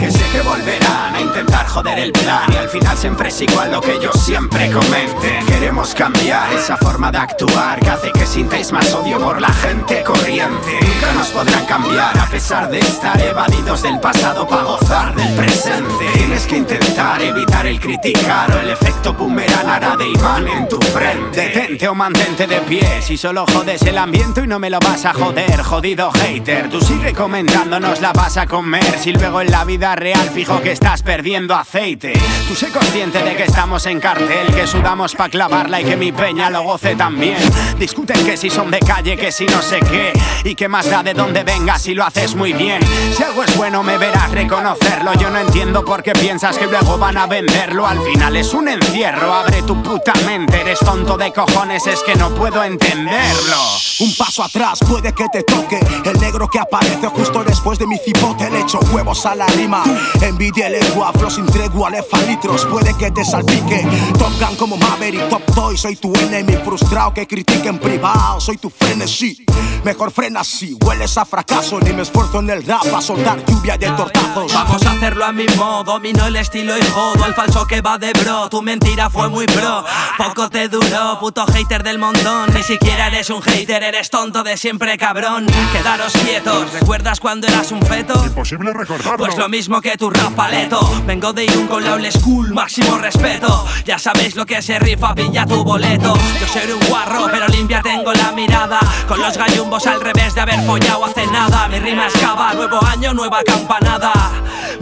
Porque sé que volverán a intentar joder el plan Y al final siempre es igual lo que yo siempre comente Queremos cambiar esa forma de actuar Que hace que sintáis más odio por la gente corriente. Nunca nos podrán cambiar a pesar de estar evadidos del pasado para gozar del presente Tienes que intentar evitar el criticar o el efecto boomerang. Hará de imán en tu frente. Detente o mantente de pie. Si solo jodes el ambiente y no me lo vas a joder Jodido hater, tú sigue comentándonos la vas a comer. Si luego en la vida real fijo que estás perdiendo aceite. Tú sé consciente de que estamos en cartel Que sudamos pa' clavarla y que mi peña lo goce también. Discuten que si son de calle, que si no sé qué. Y que más da de dónde vengas si lo haces muy bien. Si algo es bueno me verás reconocerlo. Yo no entiendo por qué piensas que luego van a venderlo. Al final es un encierro, abre tu puta mente. Eres tonto de cojones, es que no puedo entenderlo. Un paso atrás puede que te toque El negro que aparece justo después de mi cipote. Le echo huevos a la rima. Envidia lengua, flow sin tregua litros, puede que te salpique. Top Gun como Maverick, Top Toy Soy tu enemy frustrado que critique en privado. Soy tu frenesí, mejor frena así Hueles a fracaso, ni me esfuerzo en el rap A soltar lluvia de tortazos. Vamos a hacerlo a mi modo, el estilo y jodo Al falso que va de bro, tu mentira fue muy pro. Poco te duró, puto hater del montón. Ni siquiera eres un hater, eres tonto de siempre cabrón. Quedaros quietos, ¿recuerdas cuando eras un feto? Imposible recordarlo. Pues lo mismo que tu rap paleto Vengo de Irún con la old school, máximo respeto. Ya sabéis lo que se rifa, pilla tu boleto. Yo soy un guarro, pero limpia tengo la mirada. Con los gallumbos al revés de haber follado hace nada. Mi rima escava, nuevo año, nueva campanada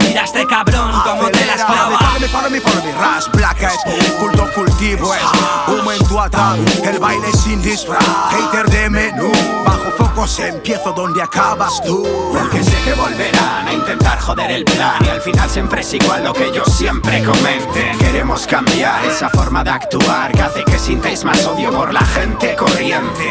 Mira este cabrón, como te la esclava Follow me, follow me, follow me, ras, placa es culto cultivo es humo en tu ataúd, el baile sin disfraz, hater de menú, bajo focos empiezo donde acabas tú. Porque sé que volverán a intentar joder el plan. Y al final siempre es igual lo que yo siempre comente. Queremos cambiar esa forma de actuar Que hace que sintáis más odio por la gente corriente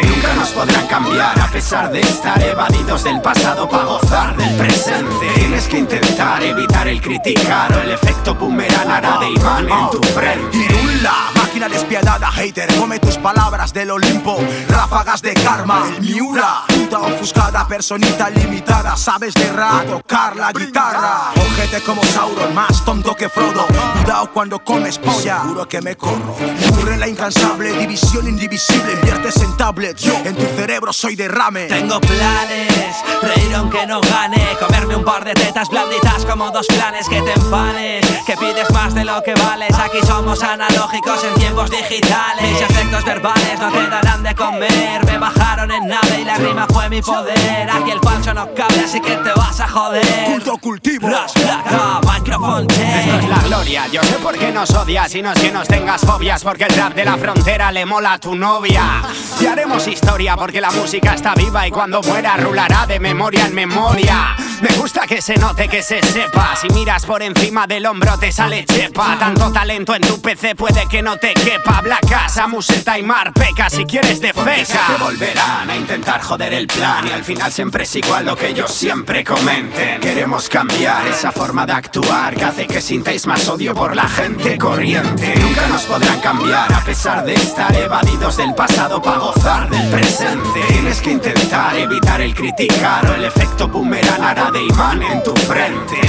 podrán cambiar. A pesar de estar evadidos del pasado para gozar del presente Tienes que intentar evitar el criticar o el efecto boomerang hará de imán en tu frente. Irula, máquina despiadada, hater, come tus palabras del Olimpo, ráfagas de karma, el Miura, ofuscada, personita limitada, sabes de rap, tocar la guitarra, ojete como Sauron, más tonto que Frodo, cuidado cuando comes polla, seguro que me corro, ocurre la incansable, división indivisible, inviertes en tablet, yo en tu cerebro soy derrame, Tengo planes, reír aunque no gane Comerme un par de tetas blanditas como dos planes que te empanes Que pides más de lo que vales. Aquí somos analógicos en tiempos digitales. Mis efectos verbales no te darán de comer. Me bajaron en nave y la rima fue mi poder. Aquí el falso no cabe así que te vas a joder. Culto cultivo, Ras, placa, microphone check. Esto es la gloria, yo sé por qué nos odias y no es que nos tengas fobias Porque el rap de la frontera le mola a tu novia. Y haremos historia porque la música está viva y cuando muera rulará de memoria en memoria Me gusta que se note, que se sepa. Si miras por encima del hombro te sale chepa. Tanto talento en tu PC puede que no te quepa. Blacasa, museta y mar, peca si quieres de feca volverán a intentar joder el plan Y al final siempre es igual lo que yo siempre comenten. Queremos cambiar esa forma de actuar Que hace que sintáis más odio por la gente corriente. Nunca nos podrán cambiar a pesar de estar evadidos del pasado para gozar del presente. Tienes que intentar evitar el criticar o el efecto boomerang hará de imán en tu frente